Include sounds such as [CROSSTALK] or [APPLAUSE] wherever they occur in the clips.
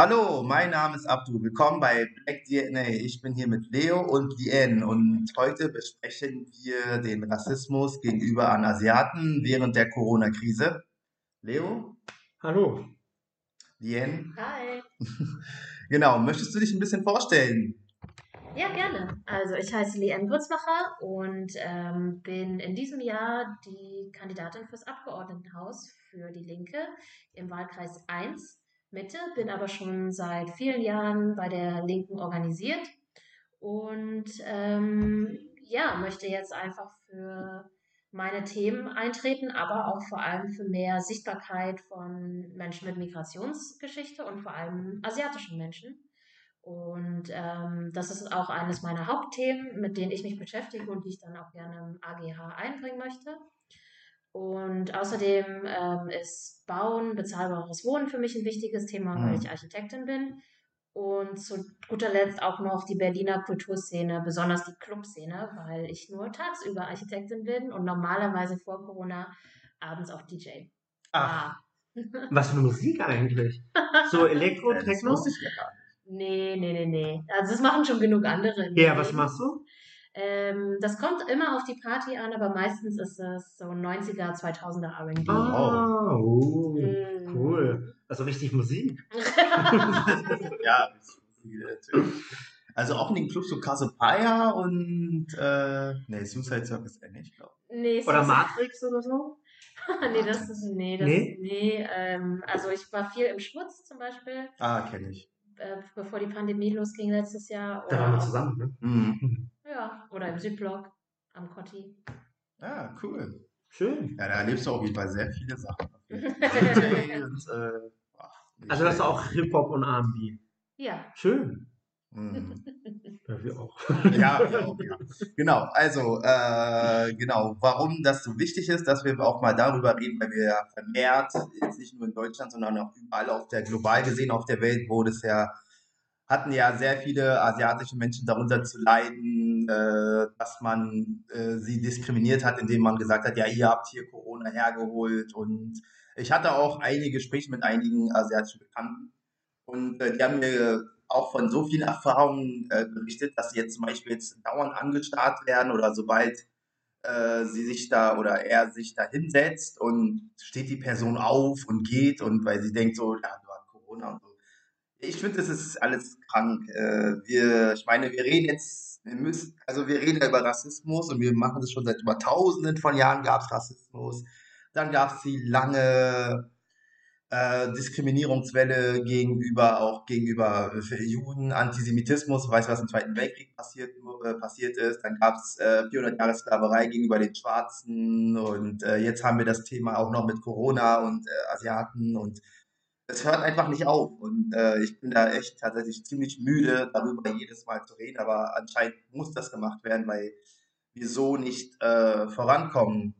Hallo, mein Name ist Abdu. Willkommen bei Black DNA. Ich bin hier mit Leo und Lien und heute besprechen wir den Rassismus gegenüber an Asiaten während der Corona-Krise. Leo? Hallo. Lien? Hi. [LAUGHS] Genau, möchtest du dich ein bisschen vorstellen? Ja, gerne. Also ich heiße Leanne Würzbacher und ähm, bin in diesem Jahr die Kandidatin fürs Abgeordnetenhaus für die Linke im Wahlkreis 1 Mitte, bin aber schon seit vielen Jahren bei der Linken organisiert und ähm, ja, möchte jetzt einfach für meine Themen eintreten, aber auch vor allem für mehr Sichtbarkeit von Menschen mit Migrationsgeschichte und vor allem asiatischen Menschen. Und ähm, das ist auch eines meiner Hauptthemen, mit denen ich mich beschäftige und die ich dann auch gerne im AGH einbringen möchte. Und außerdem ähm, ist Bauen, bezahlbares Wohnen für mich ein wichtiges Thema, mhm. weil ich Architektin bin. Und zu guter Letzt auch noch die Berliner Kulturszene, besonders die Clubszene, weil ich nur tagsüber Architektin bin und normalerweise vor Corona abends auch DJ. Ach, ah. [LAUGHS] was für eine Musik eigentlich? So [LAUGHS] Elektro, Techno? Nee, nee, nee, nee. Also das machen schon genug andere. Ja, was machst du? Ähm, das kommt immer auf die Party an, aber meistens ist es so 90er, 2000er RB. Oh, oh cool. Also richtig Musik. [LAUGHS] ja, natürlich. Also auch in den Clubs so Cassiopeia und äh, nee, Suicide Circus eher nicht, glaube ich. Nee, oder Matrix oder so? [LAUGHS] nee, das ist, nee, das, nee, nee ähm, also ich war viel im Schmutz zum Beispiel. Ah, kenne ich. Äh, bevor die Pandemie losging letztes Jahr. Da waren wir zusammen, ne? Mhm. Ja, oder im Südblock am Kotti. Ah, cool. Schön. Ja, da erlebst du auf jeden Fall sehr viele Sachen. und, [LAUGHS] äh, ach, also das ist auch Hip-Hop und R&B. Ja. Schön. Mhm. Ja, wir auch. [LAUGHS] ja, wir auch, ja. Genau, also, äh, genau, warum das so wichtig ist, dass wir auch mal darüber reden, weil wir ja vermehrt, jetzt nicht nur in Deutschland, sondern auch überall auf der, global gesehen auf der Welt, wo das ja, hatten ja sehr viele asiatische Menschen darunter zu leiden, äh, dass man äh, sie diskriminiert hat, indem man gesagt hat, ja, ihr habt hier Corona hergeholt und ich hatte auch einige Gespräche mit einigen asiatischen Bekannten und äh, die haben mir auch von so vielen Erfahrungen äh, berichtet, dass sie jetzt zum Beispiel jetzt dauernd angestarrt werden oder sobald äh, sie sich da oder er sich da hinsetzt und steht die Person auf und geht und weil sie denkt so, ja, du hast Corona und so. Ich finde, das ist alles krank. Äh, wir, ich meine, wir reden jetzt, wir müssen, also wir reden über Rassismus und wir machen das schon seit über tausenden von Jahren gab es Rassismus. Dann gab es die lange äh, Diskriminierungswelle gegenüber auch gegenüber äh, Juden, Antisemitismus, weiß was im Zweiten Weltkrieg passiert, äh, passiert ist. Dann gab es äh, 400 Jahre Sklaverei gegenüber den Schwarzen und äh, jetzt haben wir das Thema auch noch mit Corona und äh, Asiaten und es hört einfach nicht auf und ich bin da echt tatsächlich ziemlich müde, darüber jedes Mal zu reden, aber anscheinend muss das gemacht werden, weil wir so nicht vorankommen.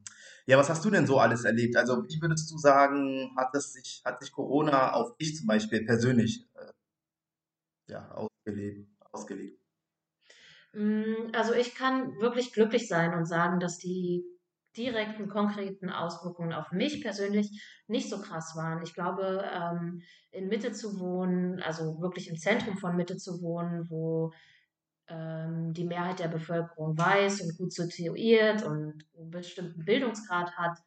Ja, was hast du denn so alles erlebt? Also, wie würdest du sagen, hat es sich, hat sich Corona auf dich zum Beispiel persönlich äh, ja, ausgelebt, ausgelegt? Mm, also ich kann wirklich glücklich sein und sagen, dass die direkten, konkreten Auswirkungen auf mich persönlich nicht so krass waren. Ich glaube, ähm, in Mitte zu wohnen, also wirklich im Zentrum von Mitte zu wohnen, wo ähm, die Mehrheit der Bevölkerung weiß und gut situiert und einen bestimmten Bildungsgrad hat,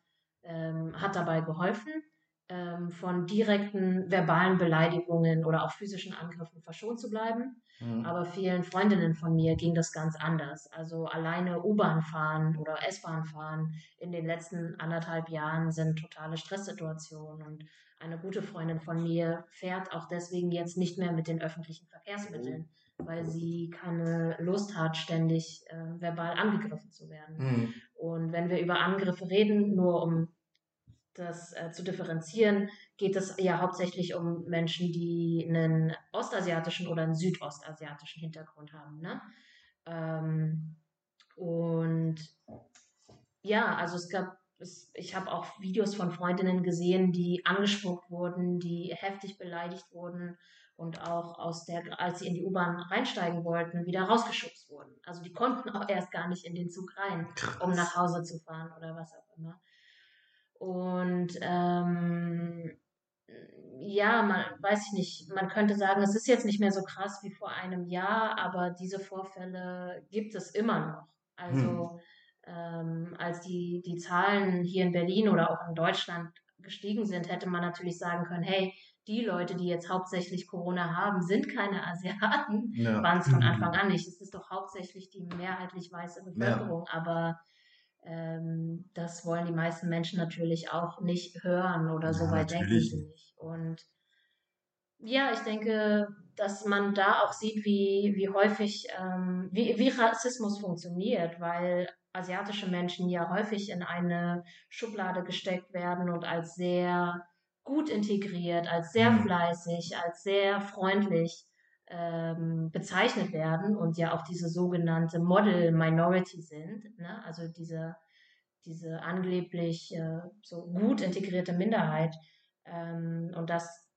ähm, hat dabei geholfen, ähm, von direkten verbalen Beleidigungen oder auch physischen Angriffen verschont zu bleiben. Mhm. Aber vielen Freundinnen von mir ging das ganz anders. Also alleine U-Bahn fahren oder S-Bahn fahren in den letzten anderthalb Jahren sind totale Stresssituationen und eine gute Freundin von mir fährt auch deswegen jetzt nicht mehr mit den öffentlichen Verkehrsmitteln. Mhm weil sie keine Lust hat, ständig äh, verbal angegriffen zu werden. Mhm. Und wenn wir über Angriffe reden, nur um das äh, zu differenzieren, geht es ja hauptsächlich um Menschen, die einen ostasiatischen oder einen südostasiatischen Hintergrund haben. Ne? Ähm, und ja, also es gab es, ich habe auch Videos von Freundinnen gesehen, die angespuckt wurden, die heftig beleidigt wurden und auch aus der, als sie in die U-Bahn reinsteigen wollten, wieder rausgeschubst wurden. Also die konnten auch erst gar nicht in den Zug rein, Krass. um nach Hause zu fahren oder was auch immer. Und ähm, ja, man weiß ich nicht, man könnte sagen, es ist jetzt nicht mehr so krass wie vor einem Jahr, aber diese Vorfälle gibt es immer noch. Also ähm, als die, die Zahlen hier in Berlin oder auch in Deutschland gestiegen sind, hätte man natürlich sagen können, hey, die Leute, die jetzt hauptsächlich Corona haben, sind keine Asiaten, Ja. waren es von Mhm. Anfang an nicht. Es ist doch hauptsächlich die mehrheitlich weiße Bevölkerung, aber ähm, das wollen die meisten Menschen natürlich auch nicht hören oder so Ja, weit denken sie nicht. Und ja, ich denke, dass man da auch sieht, wie, wie häufig, ähm, wie, wie Rassismus funktioniert, weil asiatische Menschen ja häufig in eine Schublade gesteckt werden und als sehr gut integriert, als sehr Mhm. fleißig, als sehr freundlich ähm, bezeichnet werden und ja auch diese sogenannte Model Minority sind, ne? also diese, diese angeblich äh, so gut integrierte Minderheit ähm, und dass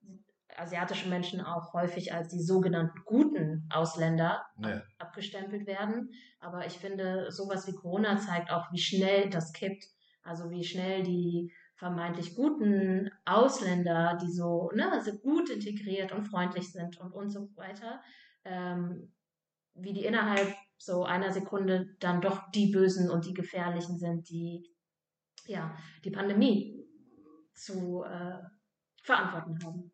asiatische Menschen auch häufig als die sogenannten guten Ausländer Ja. abgestempelt werden. Aber ich finde, sowas wie Corona zeigt auch, wie schnell das kippt. Also wie schnell die vermeintlich guten Ausländer, die so, ne, also gut integriert und freundlich sind und, und so weiter, ähm, wie die innerhalb so einer Sekunde dann doch die Bösen und die Gefährlichen sind, die ja die Pandemie zu äh, verantworten haben.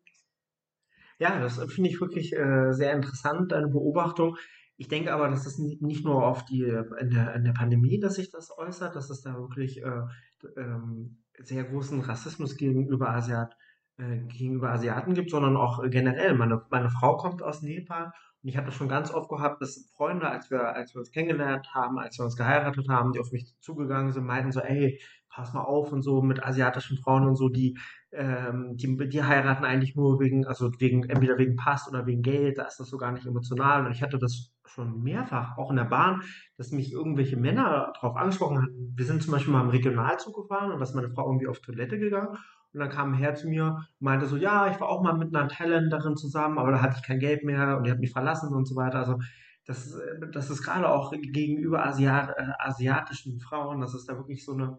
Ja, das finde ich wirklich äh, sehr interessant, deine Beobachtung. Ich denke aber, dass das ni- nicht nur auf die in der, in der Pandemie, dass sich das äußert, dass es da wirklich äh, ähm, sehr großen Rassismus gegenüber Asiat, äh, gegenüber Asiaten gibt, sondern auch äh, generell. Meine, meine Frau kommt aus Nepal und ich habe das schon ganz oft gehabt, dass Freunde, als wir, als wir uns kennengelernt haben, als wir uns geheiratet haben, die auf mich zugegangen sind, meinten so, ey, pass mal auf und so mit asiatischen Frauen und so, die ähm, die, die heiraten eigentlich nur wegen, also wegen, entweder wegen Pass oder wegen Geld, da ist das so gar nicht emotional. Und ich hatte das schon mehrfach, auch in der Bahn, dass mich irgendwelche Männer darauf angesprochen hatten. Wir sind zum Beispiel mal im Regionalzug gefahren und da ist meine Frau irgendwie auf Toilette gegangen. Und dann kam ein Herr zu mir und meinte so, ja, ich war auch mal mit einer Thailänderin zusammen, aber da hatte ich kein Geld mehr und die hat mich verlassen und so weiter. Also das, ist, äh, das ist gerade auch gegenüber Asiat, äh, asiatischen Frauen, das ist da wirklich so eine,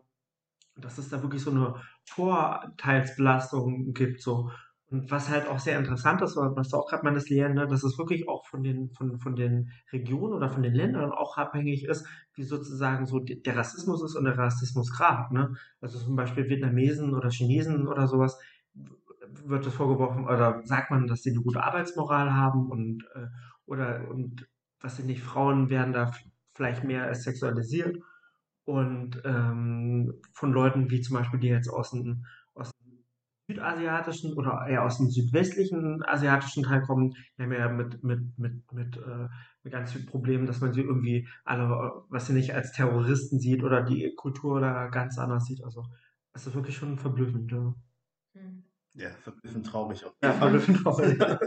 dass es da wirklich so eine Vorteilsbelastung gibt, so. Und was halt auch sehr interessant ist, was du auch gerade meinst, Leanne, ne, dass es wirklich auch von den, von, von den Regionen oder von den Ländern auch abhängig ist, wie sozusagen so der Rassismus ist und der Rassismusgrad, ne? Also zum Beispiel Vietnamesen oder Chinesen oder sowas, wird es vorgeworfen oder sagt man, dass sie eine gute Arbeitsmoral haben und, äh, oder, und, was sind nicht, Frauen werden da vielleicht mehr sexualisiert und ähm, von Leuten wie zum Beispiel, die jetzt aus dem südasiatischen oder eher aus dem südwestlichen asiatischen Teil kommen, die haben ja mit, mit, mit, mit, äh, mit ganz vielen Problemen, dass man sie irgendwie alle, was sie nicht als Terroristen sieht oder die Kultur da ganz anders sieht. Also es ist wirklich schon verblüffend. Ja, Hm. Ja, verblüffend traurig. Auf ja verblüffend auch. [LAUGHS] Ja.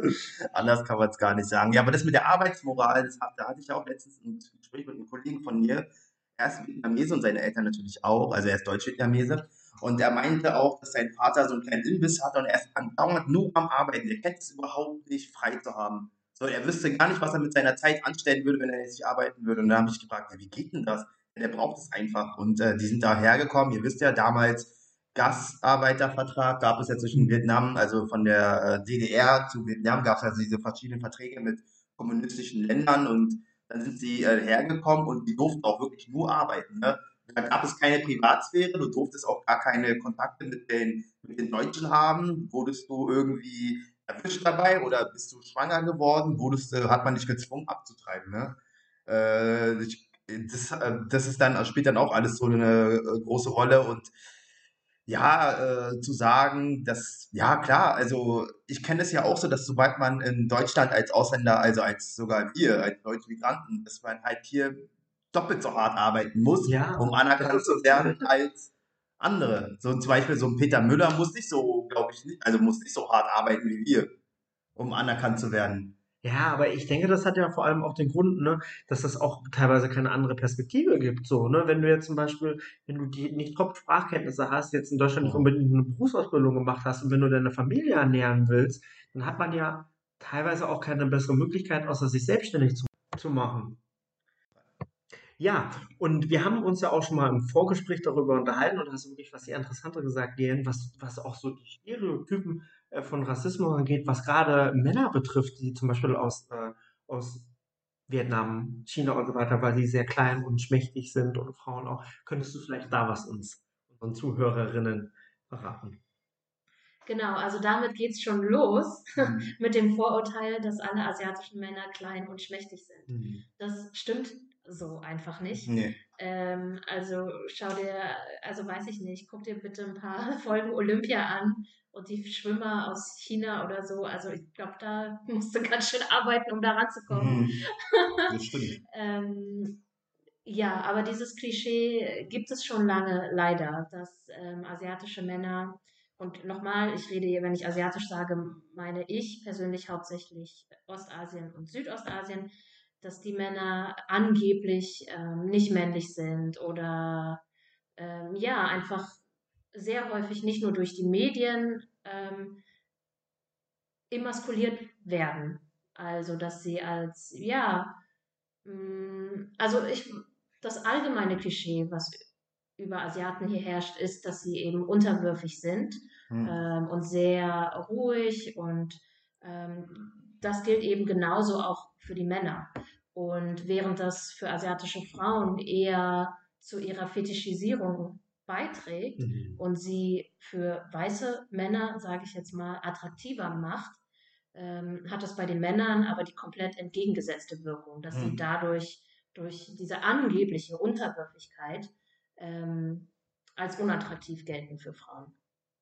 Anders kann man es gar nicht sagen. Ja, aber das mit der Arbeitsmoral, das hat, da hatte ich ja auch letztens ein Gespräch mit einem Kollegen von mir. Er ist Vietnamese und seine Eltern natürlich auch. Also er ist Deutsch-Vietnamese. Und er meinte auch, dass sein Vater so einen kleinen Imbiss hat und er ist andauernd nur am Arbeiten. Er kennt es überhaupt nicht, frei zu haben. So, er wüsste gar nicht, was er mit seiner Zeit anstellen würde, wenn er jetzt nicht arbeiten würde. Und da habe ich gefragt, ja, wie geht denn das? Der braucht es einfach. Und äh, die sind da hergekommen. Ihr wisst ja, damals Gastarbeitervertrag gab es ja zwischen Vietnam, also von der äh, DDR zu Vietnam gab es also diese verschiedenen Verträge mit kommunistischen Ländern und dann sind sie äh, hergekommen und die durften auch wirklich nur arbeiten. Ne? Da gab es keine Privatsphäre, du durftest auch gar keine Kontakte mit den, mit den Deutschen haben. Wurdest du irgendwie erwischt dabei oder bist du schwanger geworden, wurdest, hat man dich gezwungen abzutreiben. Ne? Äh, ich, das, äh, das ist dann, spielt dann auch alles so eine äh, große Rolle und ja, äh, zu sagen, dass, ja klar, also ich kenne es ja auch so, dass sobald man in Deutschland als Ausländer, also als sogar wir, als deutsche Migranten, dass man halt hier doppelt so hart arbeiten muss, Ja, um das anerkannt zu werden als andere. So zum Beispiel so ein Peter Müller muss nicht so, glaube ich, nicht, also muss nicht so hart arbeiten wie wir, um anerkannt zu werden. Ja, aber ich denke, das hat ja vor allem auch den Grund, ne, dass es auch teilweise keine andere Perspektive gibt. So, ne? Wenn du jetzt zum Beispiel, wenn du die nicht Top-Sprachkenntnisse hast, jetzt in Deutschland nicht unbedingt eine Berufsausbildung gemacht hast und wenn du deine Familie ernähren willst, dann hat man ja teilweise auch keine bessere Möglichkeit, außer sich selbstständig zu, zu machen. Ja, und wir haben uns ja auch schon mal im Vorgespräch darüber unterhalten und hast wirklich was sehr Interessantes gesagt, Gehen, was, was auch so die Stereotypen äh, von Rassismus angeht, was gerade Männer betrifft, die zum Beispiel aus, äh, aus Vietnam, China und so weiter, weil sie sehr klein und schmächtig sind und Frauen auch. Könntest du vielleicht da was uns, unseren Zuhörerinnen verraten? Genau, also damit geht es schon los [LAUGHS] mhm. mit dem Vorurteil, dass alle asiatischen Männer klein und schmächtig sind. Mhm. Das stimmt so einfach nicht. Nee. Ähm, also schau dir, also weiß ich nicht, guck dir bitte ein paar [LAUGHS] Folgen Olympia an und die Schwimmer aus China oder so. Also ich glaube, da musst du ganz schön arbeiten, um da ranzukommen. Mhm. [LAUGHS] Das stimmt. ähm, ja, aber dieses Klischee gibt es schon lange leider, dass ähm, asiatische Männer und nochmal, ich rede hier, wenn ich asiatisch sage, meine ich persönlich hauptsächlich Ostasien und Südostasien, dass die Männer angeblich ähm, nicht männlich sind oder ähm, ja, einfach sehr häufig nicht nur durch die Medien ähm, emaskuliert werden. Also, dass sie als, ja, mh, mm, also ich, das allgemeine Klischee, was über Asiaten hier herrscht, ist, dass sie eben unterwürfig sind hm. ähm, und sehr ruhig und ähm, das gilt eben genauso auch für die Männer. Und während das für asiatische Frauen eher zu ihrer Fetischisierung beiträgt mhm. und sie für weiße Männer, sage ich jetzt mal, attraktiver macht, ähm, hat das bei den Männern aber die komplett entgegengesetzte Wirkung, dass mhm. sie dadurch durch diese angebliche Unterwürfigkeit ähm, als unattraktiv gelten für Frauen.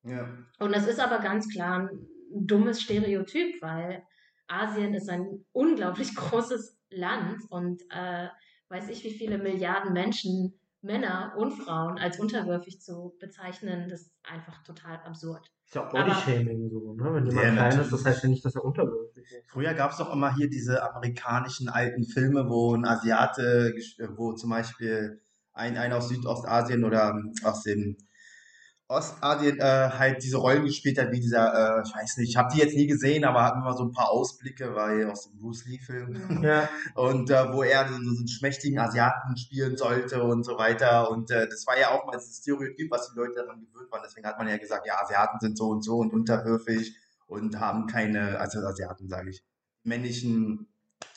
Ja. Und das ist aber ganz klar ein dummes Stereotyp, weil Asien ist ein unglaublich [LAUGHS] großes Land und äh, weiß ich, wie viele Milliarden Menschen, Männer und Frauen als unterwürfig zu bezeichnen, das ist einfach total absurd. Ist ja auch Bodyshaming so, ne? Wenn jemand ja, klein ist, das heißt ja nicht, dass er unterwürfig ist. Früher gab es doch immer hier diese amerikanischen alten Filme, wo ein Asiate, wo zum Beispiel ein, ein aus Südostasien oder aus dem Ostasien äh, halt diese Rollen gespielt hat, wie dieser, äh, ich weiß nicht, ich habe die jetzt nie gesehen, aber hatten immer so ein paar Ausblicke, weil aus dem Bruce Lee-Film. Ja. Und äh, wo er so, so einen schmächtigen Asiaten spielen sollte und so weiter. Und äh, das war ja auch mal das Stereotyp, was die Leute daran gewöhnt waren. Deswegen hat man ja gesagt, ja, Asiaten sind so und so und unterwürfig und haben keine, also Asiaten sage ich, männlichen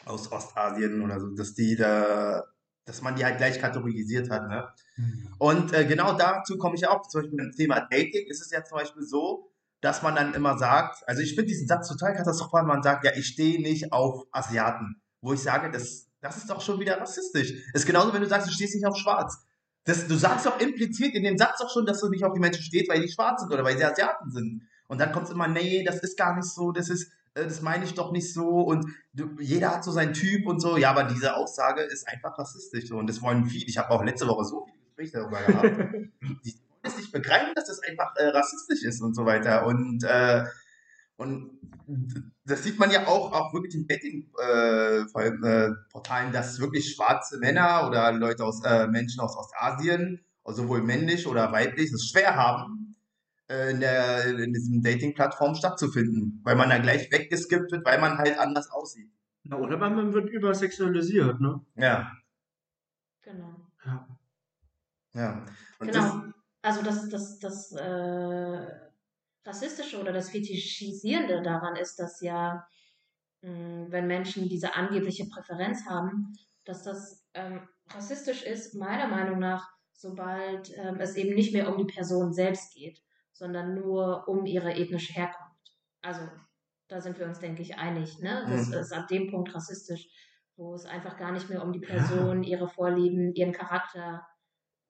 aus Ostasien oder so, dass die da dass man die halt gleich kategorisiert hat. Ne? Mhm. Und äh, genau dazu komme ich auch. Zum Beispiel beim Thema Dating ist es ja zum Beispiel so, dass man dann immer sagt, also ich finde diesen Satz total katastrophal, man sagt, ja, ich stehe nicht auf Asiaten. Wo ich sage, das, das ist doch schon wieder rassistisch. ist genauso, wenn du sagst, du stehst nicht auf Schwarz. Das, du sagst doch impliziert in dem Satz doch schon, dass du nicht auf die Menschen stehst, weil die schwarz sind oder weil sie Asiaten sind. Und dann kommt es immer, nee, das ist gar nicht so, das ist, das meine ich doch nicht so und du, jeder hat so seinen Typ und so. Ja, aber diese Aussage ist einfach rassistisch so und das wollen viele. Ich habe auch letzte Woche so viele Gespräche darüber gehabt. [LAUGHS] die wollen es nicht begreifen, dass das einfach äh, rassistisch ist und so weiter. Und, äh, und das sieht man ja auch, auch wirklich in Dating-Portalen, äh, dass wirklich schwarze Männer oder Leute aus, äh, Menschen aus Ostasien, sowohl männlich oder weiblich, es schwer haben, äh, in, der, in diesem Dating-Plattform stattzufinden, weil man da gleich weggeskippt wird, weil man halt anders aussieht. Na, oder weil man wird übersexualisiert, ne? Ja. Genau. Ja. Ja. Und genau. Das, also das, das, das äh, Rassistische oder das Fetischisierende daran ist, dass ja, mh, hm, wenn Menschen diese angebliche Präferenz haben, dass das ähm, rassistisch ist, meiner Meinung nach, sobald ähm, es eben nicht mehr um die Person selbst geht sondern nur um ihre ethnische Herkunft. Also da sind wir uns, denke ich, einig. Ne? Das mhm. ist ab dem Punkt rassistisch, wo es einfach gar nicht mehr um die Person, ja. ihre Vorlieben, ihren Charakter,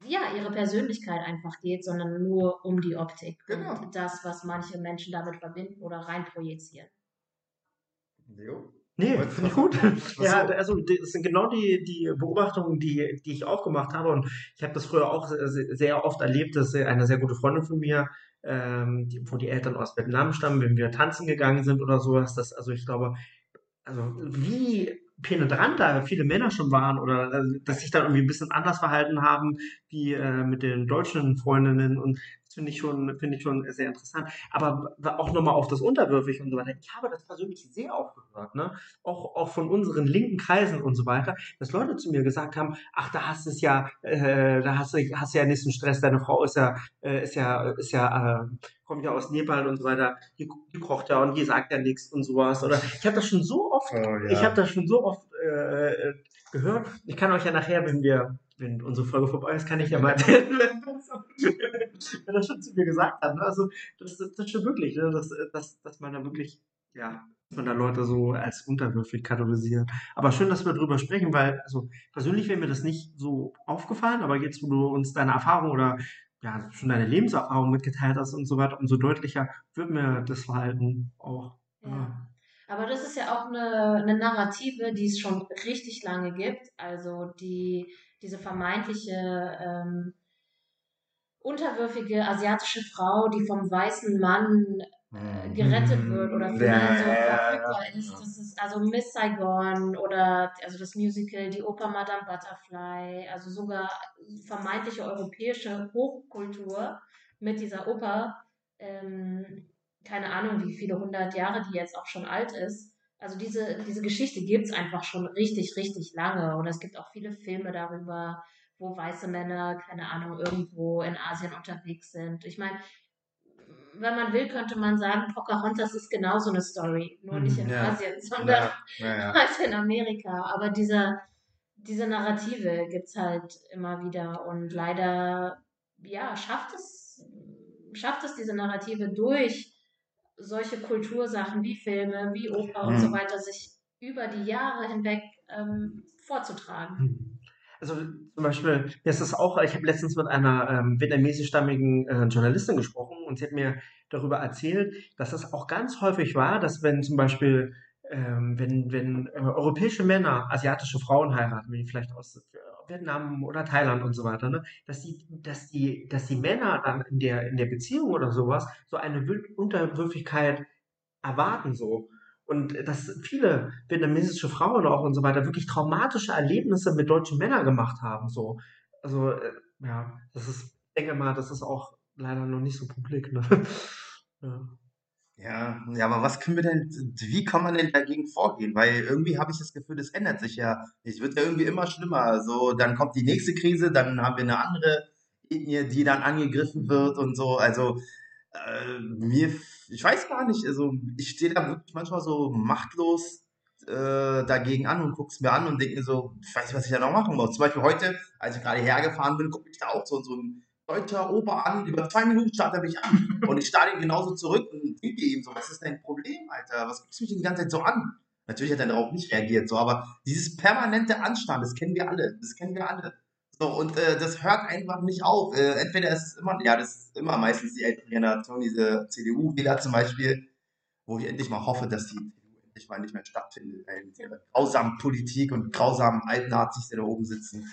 ja, ihre Persönlichkeit einfach geht, sondern nur um die Optik genau. und das, was manche Menschen damit verbinden oder reinprojizieren. Jo. Nee, finde ich gut. Ja, also das sind genau die, die Beobachtungen, die, die ich auch gemacht habe. Und ich habe das früher auch sehr oft erlebt, dass eine sehr gute Freundin von mir ähm, die, wo die Eltern aus Vietnam stammen, wenn wir tanzen gegangen sind oder sowas. Das, also ich glaube, also wie penetrant da viele Männer schon waren oder äh, dass sich dann irgendwie ein bisschen anders verhalten haben wie äh, mit den deutschen Freundinnen und finde ich schon finde ich schon sehr interessant. Aber auch nochmal auf das Unterwürfig und so weiter. Ich habe das persönlich sehr aufgehört, ne? Auch auch von unseren linken Kreisen und so weiter, dass Leute zu mir gesagt haben, ach da hast du es ja, äh, da hast du hast du ja nicht so einen Stress, deine Frau ist ja äh, ist ja ist ja äh, kommt ja aus Nepal und so weiter, die, die kocht ja und die sagt ja nichts und sowas. Oder ich habe das schon so oft, oh, ja. ich habe das schon so oft äh, gehört. Ich kann euch ja nachher, wenn wir, wenn unsere Folge vorbei ist, kann ich ja mal erzählen, [LAUGHS] [LAUGHS] wenn das schon zu mir gesagt hat. Ne? Also das, das, das stimmt wirklich, ne? dass, dass, dass man da wirklich, ja, von da Leute so als unterwürfig kategorisiert. Aber schön, dass wir darüber sprechen, weil, also persönlich wäre mir das nicht so aufgefallen, aber jetzt, wo du uns deine Erfahrung oder ja, schon deine Lebenserfahrung mitgeteilt hast und so weiter, umso deutlicher wird mir das Verhalten auch. Ja. ja. Aber das ist ja auch eine, eine Narrative, die es schon richtig lange gibt. Also die, diese vermeintliche ähm, unterwürfige asiatische Frau, die vom weißen Mann äh, gerettet mhm. wird oder für ja, so verfügbar ja, ist. Das ist also Miss Saigon oder also das Musical, die Oper Madame Butterfly, also sogar vermeintliche europäische Hochkultur mit dieser Oper. Ähm, keine Ahnung, wie viele hundert Jahre die jetzt auch schon alt ist. Also diese, diese Geschichte gibt es einfach schon richtig, richtig lange. Und es gibt auch viele Filme darüber, wo weiße Männer, keine Ahnung, irgendwo in Asien unterwegs sind. Ich meine, wenn man will, könnte man sagen, Pocahontas ist genauso eine Story, nur nicht in ja. Asien, sondern ja. Ja, [LAUGHS] in Amerika. Aber diese, diese Narrative gibt es halt immer wieder und leider, ja, schafft es, schafft es diese Narrative durch solche Kultursachen wie Filme, wie Oper mhm. und so weiter sich über die Jahre hinweg ähm, vorzutragen. Mhm. Also zum Beispiel, mir ist das auch, ich habe letztens mit einer ähm, vietnamesischstammigen äh, Journalistin gesprochen und sie hat mir darüber erzählt, dass das auch ganz häufig war, dass wenn zum Beispiel, ähm, wenn, wenn äh, europäische Männer asiatische Frauen heiraten, wie vielleicht aus äh, Vietnam oder Thailand und so weiter, ne, dass die, dass die, dass die Männer dann in der, in der Beziehung oder sowas so eine Unterwürfigkeit erwarten so. Und dass viele vietnamesische Frauen auch und so weiter wirklich traumatische Erlebnisse mit deutschen Männern gemacht haben. So. Also, äh, ja, das ist, denke mal, das ist auch leider noch nicht so publik. Ne? [LAUGHS] ja. Ja, ja, aber was können wir denn, wie kann man denn dagegen vorgehen? Weil irgendwie habe ich das Gefühl, das ändert sich ja. Es wird ja irgendwie immer schlimmer. So, dann kommt die nächste Krise, dann haben wir eine andere Ethnie, die dann angegriffen wird und so. Also, äh, mir, ich weiß gar nicht, also ich stehe da wirklich manchmal so machtlos äh, dagegen an und gucke es mir an und denke mir so, ich weiß nicht, was ich da noch machen muss. Zum Beispiel heute, als ich gerade hergefahren bin, gucke ich da auch so, so ein deutscher Ober an, über zwei Minuten starrt er mich an und ich starre ihn genauso zurück und denke ihm so, was ist dein Problem, Alter? Was guckst du mich die ganze Zeit so an? Natürlich hat er darauf nicht reagiert, so, aber dieses permanente Anstarren, das kennen wir alle, das kennen wir alle. So, und äh, das hört einfach nicht auf. Äh, entweder ist es immer, ja, das ist immer meistens die ältere Generation, diese CDU-Wähler zum Beispiel, wo ich endlich mal hoffe, dass die CDU endlich mal nicht mehr stattfindet, weil mit ihrer grausamen Politik und grausamen Altnazis, die da oben sitzen.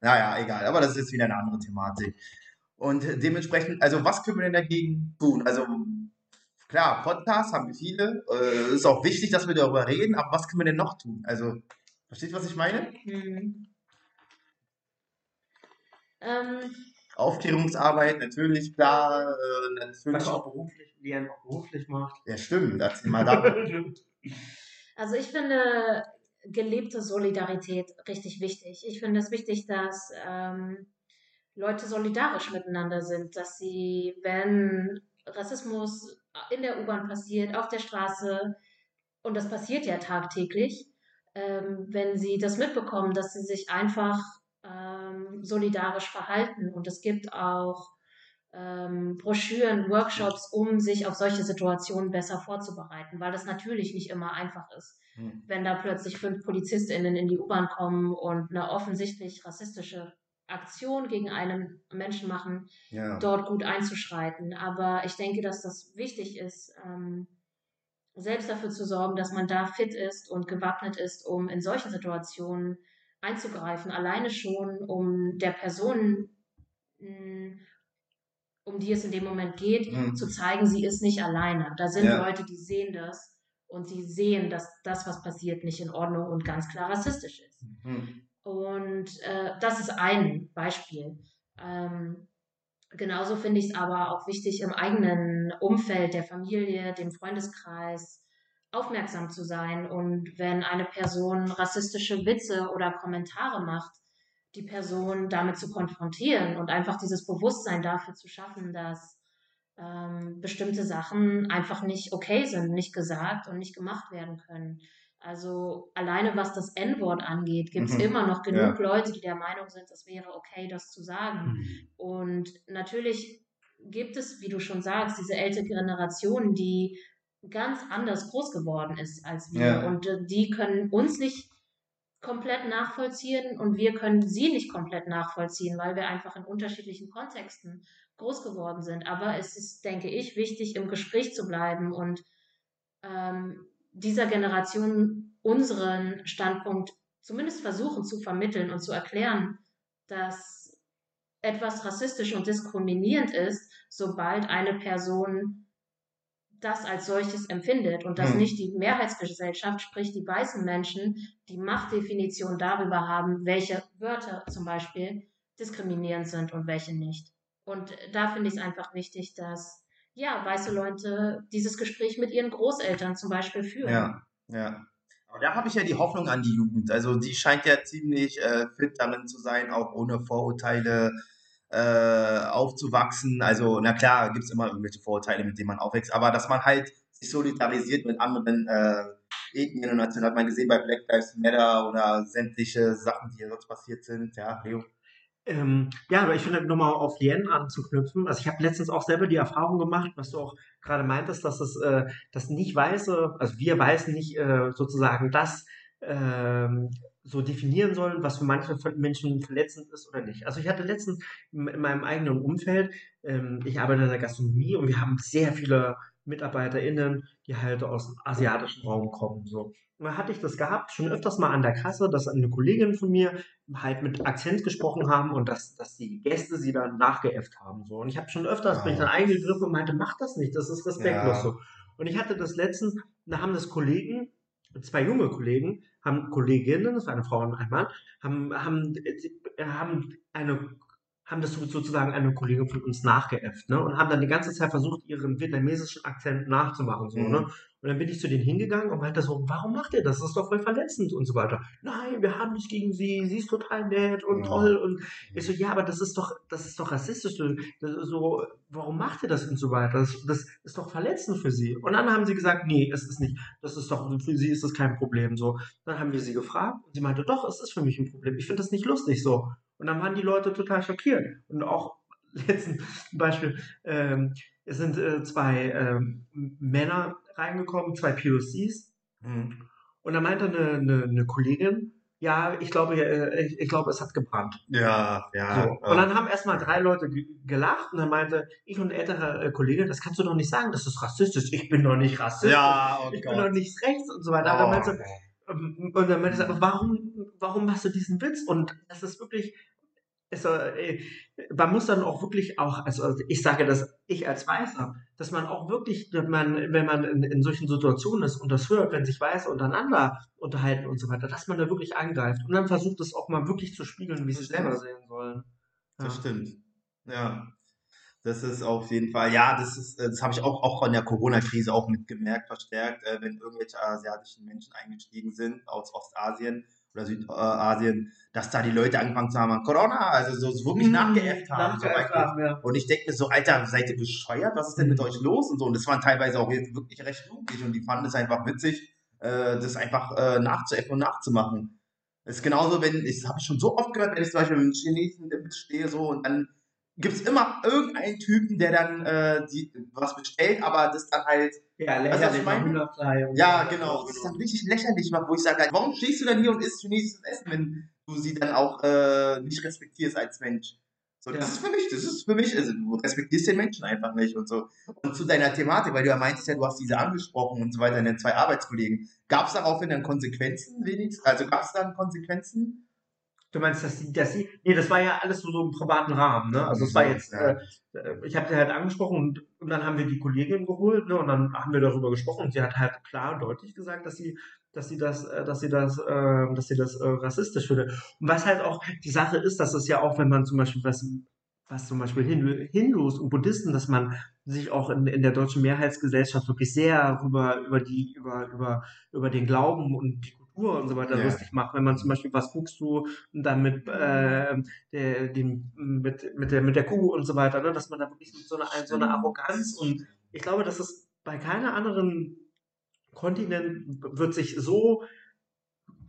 Naja, egal, aber das ist jetzt wieder eine andere Thematik. Und dementsprechend, also was können wir denn dagegen tun? Also klar, Podcasts haben wir viele. Äh, ist auch wichtig, dass wir darüber reden, aber was können wir denn noch tun? Also, versteht ihr, was ich meine? Mhm. Ähm, Aufklärungsarbeit, natürlich, klar. Äh, natürlich. Was auch beruflich, wie er auch beruflich macht. Ja, stimmt, erzähl mal da. [LAUGHS] also ich finde gelebte Solidarität richtig wichtig. Ich finde es wichtig, dass ähm, Leute solidarisch miteinander sind, dass sie, wenn Rassismus in der U-Bahn passiert, auf der Straße, und das passiert ja tagtäglich, ähm, wenn sie das mitbekommen, dass sie sich einfach ähm, solidarisch verhalten. Und es gibt auch ähm, Broschüren, Workshops, um sich auf solche Situationen besser vorzubereiten, weil das natürlich nicht immer einfach ist. Hm. Wenn da plötzlich fünf PolizistInnen in die U-Bahn kommen und eine offensichtlich rassistische Aktion gegen einen Menschen machen, ja. dort gut einzuschreiten. Aber ich denke, dass das wichtig ist, ähm, selbst dafür zu sorgen, dass man da fit ist und gewappnet ist, um in solchen Situationen einzugreifen, alleine schon, um der Person, mm, um die es in dem Moment geht, mhm. zu zeigen, sie ist nicht alleine. Da sind ja. Leute, die sehen das und sie sehen, dass das, was passiert, nicht in Ordnung und ganz klar rassistisch ist. Mhm. Und äh, das ist ein Beispiel. Ähm, genauso finde ich es aber auch wichtig, im eigenen Umfeld der Familie, dem Freundeskreis aufmerksam zu sein. Und wenn eine Person rassistische Witze oder Kommentare macht, die Person damit zu konfrontieren und einfach dieses Bewusstsein dafür zu schaffen, dass ähm, bestimmte Sachen einfach nicht okay sind, nicht gesagt und nicht gemacht werden können. Also alleine was das N-Wort angeht, gibt es mhm. immer noch genug ja. Leute, die der Meinung sind, es wäre okay, das zu sagen. Mhm. Und natürlich gibt es, wie du schon sagst, diese ältere Generation, die ganz anders groß geworden ist als wir. Ja. Und äh, die können uns nicht komplett nachvollziehen und wir können sie nicht komplett nachvollziehen, weil wir einfach in unterschiedlichen Kontexten groß geworden sind. Aber es ist, denke ich, wichtig, im Gespräch zu bleiben und ähm, dieser Generation unseren Standpunkt zumindest versuchen zu vermitteln und zu erklären, dass etwas rassistisch und diskriminierend ist, sobald eine Person das als solches empfindet und dass hm. nicht die Mehrheitsgesellschaft, sprich die weißen Menschen, die Machtdefinition darüber haben, welche Wörter zum Beispiel diskriminierend sind und welche nicht. Und da finde ich es einfach wichtig, dass ja, weiße Leute dieses Gespräch mit ihren Großeltern zum Beispiel führen. Ja, ja. Da habe ich ja die Hoffnung an die Jugend. Also die scheint ja ziemlich äh, fit darin zu sein, auch ohne Vorurteile äh, aufzuwachsen. Also, na klar, gibt es immer irgendwelche Vorurteile, mit denen man aufwächst, aber dass man halt sich solidarisiert mit anderen äh, Ethnien und Nationen, hat man gesehen bei Black Lives Matter oder sämtliche Sachen, die hier sonst passiert sind. Ja, Leo. Ähm, ja, aber ich finde, nochmal auf Lien anzuknüpfen. Also ich habe letztens auch selber die Erfahrung gemacht, was du auch gerade meintest, dass es, äh, dass nicht Weiße, also wir Weißen nicht äh, sozusagen das ähm, so definieren sollen, was für manche Menschen verletzend ist oder nicht. Also ich hatte letztens in, in meinem eigenen Umfeld, ähm, ich arbeite in der Gastronomie und wir haben sehr viele MitarbeiterInnen, die halt aus dem asiatischen Raum kommen. So. Hatte ich das gehabt, schon öfters mal an der Kasse, dass eine Kollegin von mir halt mit Akzent gesprochen haben und dass, dass die Gäste sie dann nachgeäfft haben. So. Und ich habe schon öfters, wow. bin ich dann eingegriffen und meinte, mach das nicht, das ist respektlos ja. so. Und ich hatte das letztens, da haben das Kollegen, zwei junge Kollegen, haben Kolleginnen, das war eine Frau und ein Mann, haben, haben, haben eine haben das sozusagen eine Kollegin von uns nachgeäfft, ne? Und haben dann die ganze Zeit versucht, ihren vietnamesischen Akzent nachzumachen, so, ne? mhm. ne? Und dann bin ich zu denen hingegangen und meinte so, warum macht ihr das? Das ist doch voll verletzend und so weiter. Nein, wir haben nichts gegen sie, sie ist total nett und ja. toll. Und ich so, ja, aber das ist doch, das ist doch rassistisch. so, warum macht ihr das und so weiter? Das, das ist doch verletzend für sie. Und dann haben sie gesagt, nee, es ist nicht, das ist doch, für sie ist das kein Problem. So, dann haben wir sie gefragt und sie meinte, doch, es ist für mich ein Problem. Ich finde das nicht lustig so. Und dann waren die Leute total schockiert. Und auch [LAUGHS] letzten Beispiel, ähm, es sind äh, zwei ähm, Männer reingekommen, zwei POCs. Mhm. Und da meinte eine, eine, eine Kollegin, ja, ich glaube, äh, ich, ich, glaube, es hat gebrannt. Ja, ja. So. Und dann haben erstmal drei Leute gelacht und dann meinte ich und eine ältere äh, Kollegin, das kannst du doch nicht sagen, das ist rassistisch. Ich bin doch nicht rassistisch. Ja, oh ich Gott. bin doch nicht rechts und so weiter. Oh, und dann meinte, oh. und dann meinte sie, warum, warum machst du diesen Witz? Und das ist wirklich, ist, äh, man muss dann auch wirklich auch, also ich sage das, ich als Weißer, dass man auch wirklich, dass man, wenn man in, in solchen Situationen ist und das hört, wenn sich Weiße untereinander unterhalten und so weiter, dass man da wirklich angreift und dann versucht es auch mal wirklich zu spiegeln, wie sie selber sehen sollen. Ja. Das stimmt. Ja. Das ist auf jeden Fall, ja, das ist, das habe ich auch, auch in der Corona-Krise auch mitgemerkt, verstärkt, äh, wenn irgendwelche asiatischen Menschen eingestiegen sind aus Ostasien oder Südasien, dass da die Leute angefangen zu haben, Corona, also so wirklich mhm, nachgeäfft haben. So haben ja. Und ich denke mir so, Alter, seid ihr bescheuert? Was ist denn mit mhm. euch los? Und so. Und das waren teilweise auch jetzt wirklich recht jugendlich und die fanden es einfach witzig, äh, das einfach äh, nachzuäffen und nachzumachen. Das ist genauso, wenn, das habe ich schon so oft gehört, wenn ich zum Beispiel mit einem Chinesen stehe so und dann gibt es immer irgendeinen Typen, der dann äh, die, was bestellt, aber das dann halt. Ja, lächerlich. Also, ja, genau. Das ist dann richtig lächerlich, wo ich sage, warum stehst du dann hier und isst chinesisches Essen, wenn du sie dann auch äh, nicht respektierst als Mensch? So, das ja. ist für mich, das ist für mich, also du respektierst den Menschen einfach nicht und so. Und zu deiner Thematik, weil du ja meintest ja, du hast diese angesprochen und so weiter, deine zwei Arbeitskollegen. Gab es daraufhin dann Konsequenzen wenigstens? Also gab es dann Konsequenzen? Du meinst, dass sie, dass sie, nee, das war ja alles so, so im privaten Rahmen, ne? Also es war jetzt, Ja. äh, äh, ich habe sie halt angesprochen und, und dann haben wir die Kollegin geholt, ne? Und dann haben wir darüber gesprochen und sie hat halt klar und deutlich gesagt, dass sie, dass sie das, äh, dass sie das, äh, dass sie das äh, rassistisch findet. Und was halt auch die Sache ist, dass es ja auch, wenn man zum Beispiel was, was zum Beispiel Hindu, Hindus und Buddhisten, dass man sich auch in, in der deutschen Mehrheitsgesellschaft wirklich sehr über, über die, über, über, über den Glauben und die Kultur und so weiter Ja. lustig macht. Wenn man zum Beispiel, was guckst du, und dann mit, äh, der, dem, mit, mit, der, mit der Kuh und so weiter, ne? dass man da wirklich mit so einer, so einer Arroganz und ich glaube, dass es bei keiner anderen Kontinent wird sich so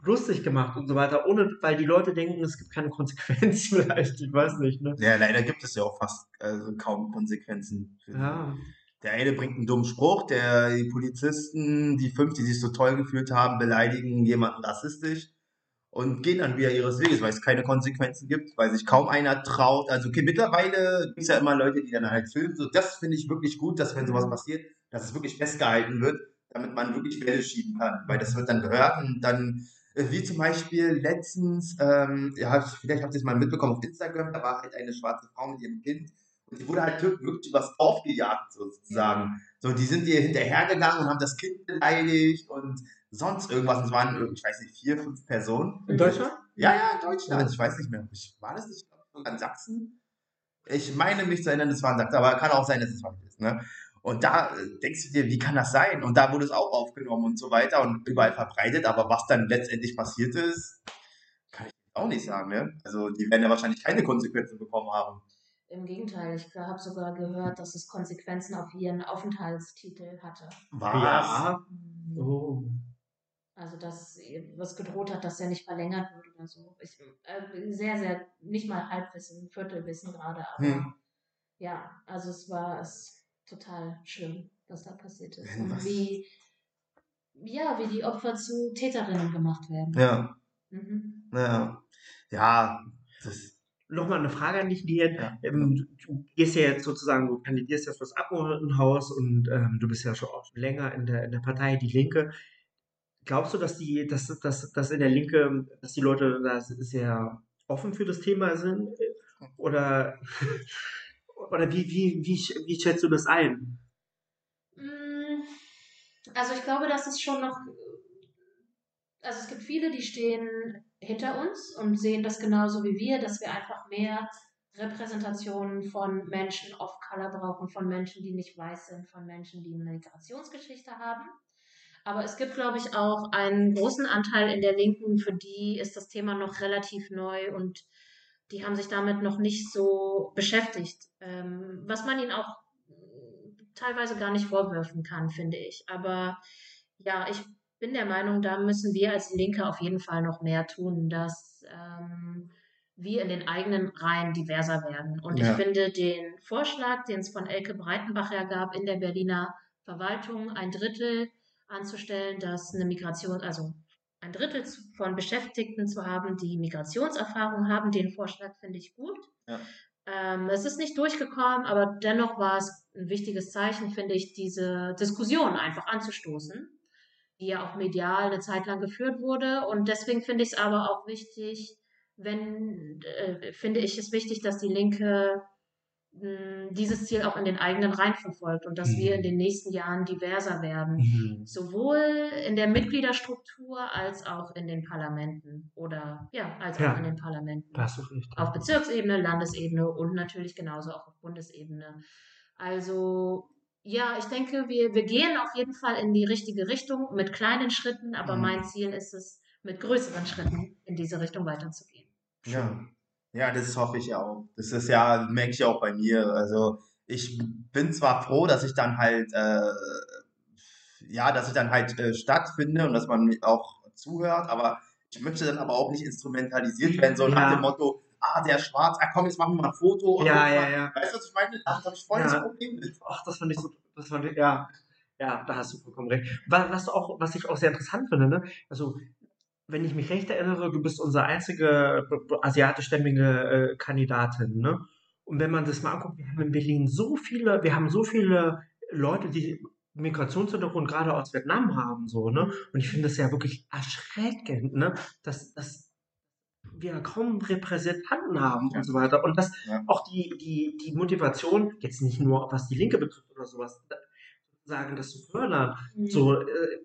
lustig gemacht und so weiter, ohne, weil die Leute denken, es gibt keine Konsequenz [LAUGHS] vielleicht, ich weiß nicht, ne? Ja, leider gibt es ja auch fast also kaum Konsequenzen. Ja, Der eine bringt einen dummen Spruch, der die Polizisten, die fünf, die sich so toll gefühlt haben, beleidigen jemanden rassistisch und gehen dann wieder ihres Weges, weil es keine Konsequenzen gibt, weil sich kaum einer traut. Also okay, mittlerweile gibt es ja immer Leute, die dann halt filmen. So, das finde ich wirklich gut, dass wenn sowas passiert, dass es wirklich festgehalten wird, damit man wirklich Welle schieben kann. Weil das wird dann gehört und dann, äh, wie zum Beispiel letztens, ähm, ja, vielleicht habt ihr es mal mitbekommen auf Instagram, da war halt eine schwarze Frau mit ihrem Kind die wurde halt wirklich übers Dorf gejagt, sozusagen. So, die sind ihr hinterhergegangen und haben das Kind beleidigt und sonst irgendwas. Und es waren, ich weiß nicht, vier, fünf Personen. in Deutschland? Ja, ja, in Deutschland. Ich weiß nicht mehr. Ich, war das nicht sogar in Sachsen? Ich meine mich zu erinnern, das war in Sachsen, aber kann auch sein, dass es falsch ist. Ne? Und da äh, denkst du dir, wie kann das sein? Und da wurde es auch aufgenommen und so weiter und überall verbreitet. Aber was dann letztendlich passiert ist, kann ich auch nicht sagen. Ne? Also die werden ja wahrscheinlich keine Konsequenzen bekommen haben. Im Gegenteil, ich habe sogar gehört, dass es Konsequenzen auf ihren Aufenthaltstitel hatte. Was? Ja. Oh. Also, dass was gedroht hat, dass er nicht verlängert wird oder so. Ich, äh, sehr, sehr, nicht mal Halbwissen, Viertelwissen gerade, aber Hm. ja, also es war es total schlimm, was da passiert ist. Wenn Und was- wie, ja, wie die Opfer zu Täterinnen gemacht werden. Ja, Mhm. ja. Ja, das, Nochmal eine Frage an dich, Lian. Ja. Ähm, du, gehst ja jetzt sozusagen, du kandidierst ja fürs Abgeordnetenhaus und ähm, du bist ja schon auch länger in der, in der Partei Die Linke. Glaubst du, dass die, dass, dass, dass in der Linke, dass die Leute da sehr offen für das Thema sind? Oder, [LAUGHS] oder wie, wie, wie, wie schätzt du das ein? Mm, Also ich glaube, dass es schon noch, also es gibt viele, die stehen hinter uns und sehen das genauso wie wir, dass wir einfach mehr Repräsentationen von Menschen of Color brauchen, von Menschen, die nicht weiß sind, von Menschen, die eine Migrationsgeschichte haben. Aber es gibt, glaube ich, auch einen großen Anteil in der Linken, für die ist das Thema noch relativ neu und die haben sich damit noch nicht so beschäftigt. Ähm, was man ihnen auch teilweise gar nicht vorwerfen kann, finde ich. Aber ja, ich bin der Meinung, da müssen wir als Linke auf jeden Fall noch mehr tun, dass ähm, wir in den eigenen Reihen diverser werden. Und Ja. ich finde den Vorschlag, den es von Elke Breitenbach ja gab, in der Berliner Verwaltung ein Drittel anzustellen, dass eine Migration, also ein Drittel von Beschäftigten zu haben, die Migrationserfahrung haben, den Vorschlag finde ich gut. Ja. Ähm, es ist nicht durchgekommen, aber dennoch war es ein wichtiges Zeichen, finde ich, diese Diskussion einfach anzustoßen, die ja auch medial eine Zeit lang geführt wurde. Und deswegen finde ich es aber auch wichtig, wenn, äh, finde ich es wichtig, dass die Linke mh, dieses Ziel auch in den eigenen Reihen verfolgt und dass Mhm. wir in den nächsten Jahren diverser werden sowohl in der Mitgliederstruktur als auch in den Parlamenten oder ja, als Ja. auch in den Parlamenten. Da hast du recht. Auf Bezirksebene, Landesebene und natürlich genauso auch auf Bundesebene. Also ja, ich denke, wir, wir gehen auf jeden Fall in die richtige Richtung mit kleinen Schritten, aber Mhm. mein Ziel ist es, mit größeren Schritten in diese Richtung weiterzugehen. Ja. Ja, das hoffe ich auch. Das ist ja, merke ich auch bei mir. Also ich bin zwar froh, dass ich dann halt, äh, ja, dass ich dann halt äh, stattfinde und dass man mir auch zuhört, aber ich möchte dann aber auch nicht instrumentalisiert werden, so nach Ja. dem Motto, ah, der ist schwarz, ah komm, jetzt machen wir mal ein Foto. Ja, ja, mal. ja. Weißt du, was ich meine? Da habe ich voll das Ja. Problem mit. Ach, das fand ich so, das fand ich, ja, ja, da hast du vollkommen recht. Was, auch, was ich auch sehr interessant finde, ne? Also, wenn ich mich recht erinnere, du bist unsere einzige asiatischstämmige äh, Kandidatin, ne? Und wenn man das mal anguckt, wir haben in Berlin so viele, wir haben so viele Leute, die Migrationshintergrund gerade aus Vietnam haben, so, ne? Und ich finde das ja wirklich erschreckend, ne? Dass, dass wir kaum Repräsentanten haben und so weiter. Und dass Ja. auch die, die, die Motivation, jetzt nicht nur was die Linke betrifft oder sowas, sagen, das zu fördern, Mhm. so, äh,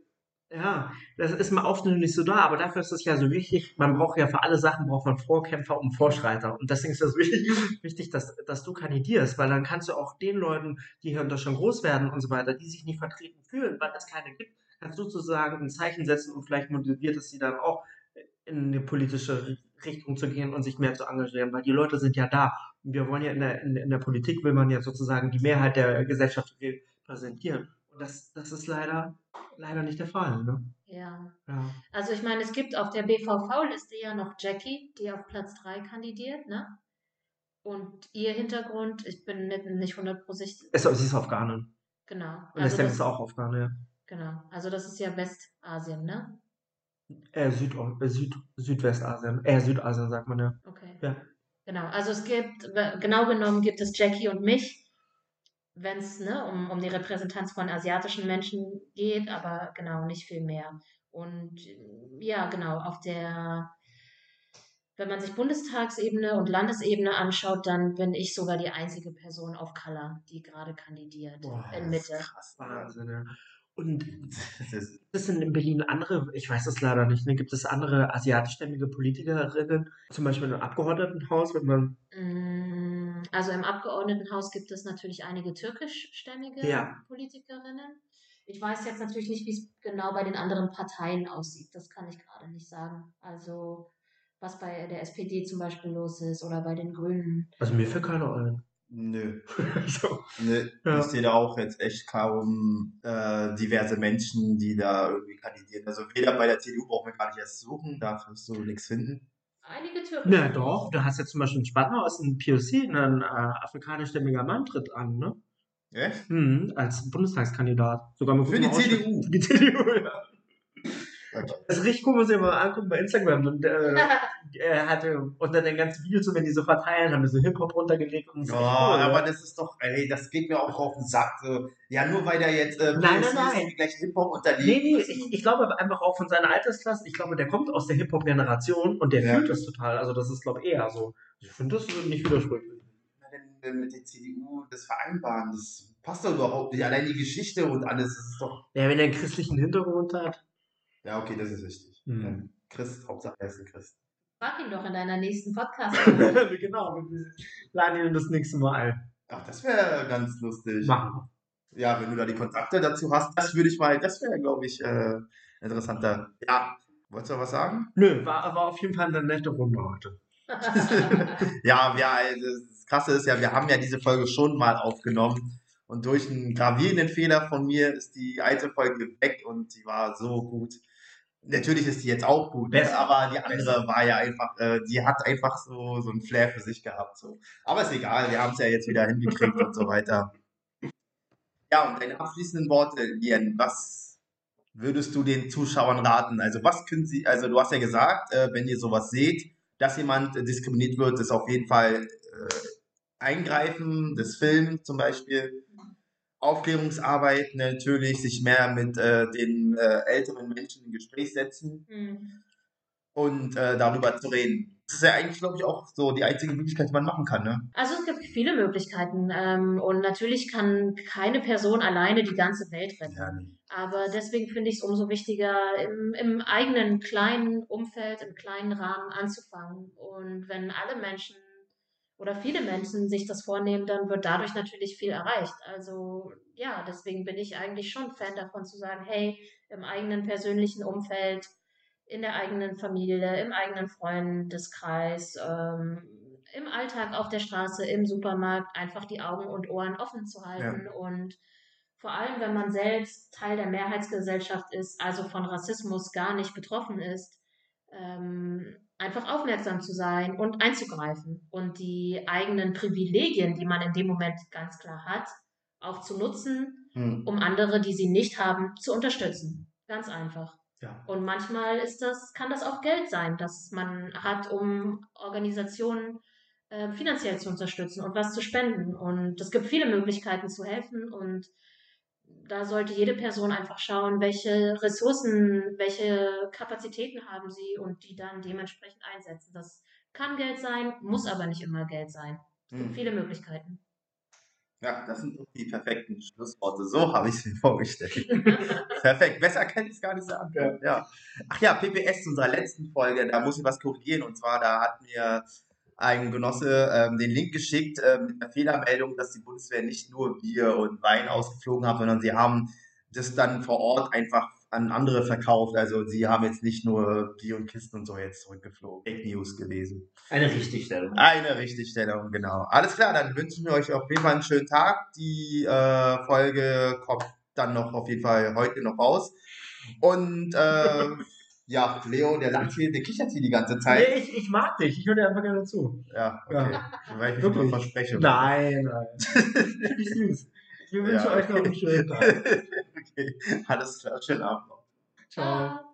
ja, das ist mal oft nicht so da, aber dafür ist es ja so wichtig, man braucht ja für alle Sachen braucht man Vorkämpfer und Vorschreiter. Und deswegen ist es wichtig, [LAUGHS] wichtig dass, dass du kandidierst, weil dann kannst du auch den Leuten, die hier in Deutschland groß werden und so weiter, die sich nicht vertreten fühlen, weil es keine gibt, kannst du sozusagen ein Zeichen setzen und vielleicht motiviert es sie dann auch in eine politische Richtung zu gehen und sich mehr zu engagieren, weil die Leute sind ja da. Und wir wollen ja in der, in, in der Politik will man ja sozusagen die Mehrheit der Gesellschaft repräsentieren. Und das, das ist leider, leider nicht der Fall. Ne? Ja. Ja. Also ich meine, es gibt auf der BVV-Liste ja noch Jackie, die auf Platz 3 kandidiert, ne? Und ihr Hintergrund, ich bin nicht, nicht 100% sicher. Es, sie ist Afghanin. Genau. Und Also das, ist auch Afghanin, ja. genau. Also das ist ja Westasien, ne? Äh, Süd, äh, Süd, Südwestasien. Äh, Südasien, sagt man ja. Okay. Ja. Genau. Also es gibt, genau genommen gibt es Jackie und mich, wenn es ne, um, um die Repräsentanz von asiatischen Menschen geht, aber genau, nicht viel mehr. Und ja, genau, auf der, wenn man sich Bundestagsebene und Landesebene anschaut, dann bin ich sogar die einzige Person auf Color, die gerade kandidiert Boah, in Das ist Mitte. krass. Wahnsinn, ja. Und [LAUGHS] Das ist, gibt es denn in Berlin andere, ich weiß es leider nicht, ne, gibt es andere asiatischstämmige Politikerinnen, zum Beispiel im Abgeordnetenhaus, wenn man, Mm, Also im Abgeordnetenhaus gibt es natürlich einige türkischstämmige Ja. Politikerinnen. Ich weiß jetzt natürlich nicht, wie es genau bei den anderen Parteien aussieht. Das kann ich gerade nicht sagen. Also was bei der SPD zum Beispiel los ist oder bei den Grünen. also mir fällt keiner ein. Nö. [LAUGHS] so. nö. Ja. Ich sehe da auch jetzt echt kaum äh, diverse Menschen, die da irgendwie kandidieren. Also weder bei der CDU brauchen wir gar nicht erst suchen, da wirst du nichts finden. Einige Türken. Na doch, du hast jetzt zum Beispiel in Spandau aus dem POC, ein äh, afrikanischstämmiger Mann tritt an, ne? Echt? Mhm, als Bundestagskandidat. Sogar mit Für die. CDU. Für die CDU, ja. Okay. Das ist richtig cool, muss ich mal angucken bei Instagram. Und äh, [LAUGHS] er hatte unter den ganzen Videos, so, wenn die so verteilen, haben wir so Hip-Hop runtergelegt und so. Ja, aber das ist doch, ey, das geht mir auch auf den Sack. So. Ja, nur weil der jetzt äh, Nein, nein, nein. die gleichen Hip-Hop unterliegt. Nee, nee, ich, ich glaube einfach auch von seiner Altersklasse, ich glaube, der kommt aus der Hip-Hop-Generation und der Ja. fühlt das total. Also das ist, glaube ich, eher so. Ich finde das nicht widersprüchlich. Denn, äh, mit der CDU das vereinbaren, das passt doch überhaupt nicht. Allein die Geschichte und alles, das ist doch. Ja, wenn er einen christlichen Hintergrund hat. Ja, okay, das ist richtig. Hm. Ja, Christ, Hauptsache er ist ein Christ. Frag ihn doch in deiner nächsten [LAUGHS] podcast genau, wir laden ihn das nächste Mal ein. Ach, das wäre ganz lustig. Machen. Ja, wenn du da die Kontakte dazu hast, das würde ich mal, das wäre, glaube ich, äh, interessanter. Ja, wolltest du noch was sagen? Nö, war, war auf jeden Fall eine nette Runde heute. [LAUGHS] [LAUGHS] Ja, wir, das Krasse ist ja, wir haben ja diese Folge schon mal aufgenommen und durch einen gravierenden Fehler von mir ist die alte Folge weg und die war so gut. Natürlich ist die jetzt auch gut, ne? Besser. aber die andere war ja einfach, äh, die hat einfach so, so ein Flair für sich gehabt. So. Aber ist egal, wir haben es ja jetzt wieder hingekriegt und so weiter. Ja, und deine abschließenden Worte, Lien, was würdest du den Zuschauern raten? Also was können sie, also du hast ja gesagt, äh, wenn ihr sowas seht, dass jemand äh, diskriminiert wird, ist auf jeden Fall äh, Eingreifen des Films zum Beispiel. Aufklärungsarbeit natürlich, sich mehr mit äh, den äh, älteren Menschen in Gespräch setzen Hm. und äh, darüber zu reden. Das ist ja eigentlich, glaube ich, auch so die einzige Möglichkeit, die man machen kann, ne? Also es gibt viele Möglichkeiten ähm, und natürlich kann keine Person alleine die ganze Welt retten. Ja, nee. Aber deswegen finde ich es umso wichtiger, im, im eigenen kleinen Umfeld, im kleinen Rahmen anzufangen. Und wenn alle Menschen oder viele Menschen sich das vornehmen, dann wird dadurch natürlich viel erreicht. Also ja, deswegen bin ich eigentlich schon Fan davon zu sagen, hey, im eigenen persönlichen Umfeld, in der eigenen Familie, im eigenen Freundeskreis, ähm, im Alltag auf der Straße, im Supermarkt, einfach die Augen und Ohren offen zu halten und vor allem, wenn man selbst Teil der Mehrheitsgesellschaft ist, also von Rassismus gar nicht betroffen ist, ähm, einfach aufmerksam zu sein und einzugreifen und die eigenen Privilegien, die man in dem Moment ganz klar hat, auch zu nutzen, Hm. um andere, die sie nicht haben, zu unterstützen. Ganz einfach. Ja. Und manchmal ist das, kann das auch Geld sein, das man hat, um Organisationen äh, finanziell zu unterstützen und was zu spenden. Und es gibt viele Möglichkeiten zu helfen und da sollte jede Person einfach schauen, welche Ressourcen, welche Kapazitäten haben sie und die dann dementsprechend einsetzen. Das kann Geld sein, muss aber nicht immer Geld sein. Es gibt Hm. viele Möglichkeiten. Ja, das sind doch die perfekten Schlussworte. So habe ich es mir vorgestellt. [LAUGHS] Perfekt. Besser kann ich es gar nicht sagen. Ja. Ja. Ach ja, PPS zu unserer letzten Folge, da muss ich was korrigieren. Und zwar, da hat mir ein Genosse ähm, den Link geschickt äh, mit einer Fehlermeldung, dass die Bundeswehr nicht nur Bier und Wein ausgeflogen hat, sondern sie haben das dann vor Ort einfach an andere verkauft. Also sie haben jetzt nicht nur Bier und Kisten und so jetzt zurückgeflogen. Fake News gewesen. Eine Richtigstellung. Eine Richtigstellung, genau. Alles klar, dann wünschen wir euch auf jeden Fall einen schönen Tag. Die äh, Folge kommt dann noch auf jeden Fall heute noch raus. Und äh, [LAUGHS] ja, Leo, der lacht hier, der kichert hier die ganze Zeit. Nee, ich, ich mag dich. Ich höre dir einfach gerne zu. Ja, okay. Weil ich mich Wirklich. nur verspreche. Nein, nein. [LAUGHS] Finde ich süß. Wir wünschen Ja, euch noch einen schönen Tag. [LAUGHS] okay, alles klar, schönen Abend noch. Ciao.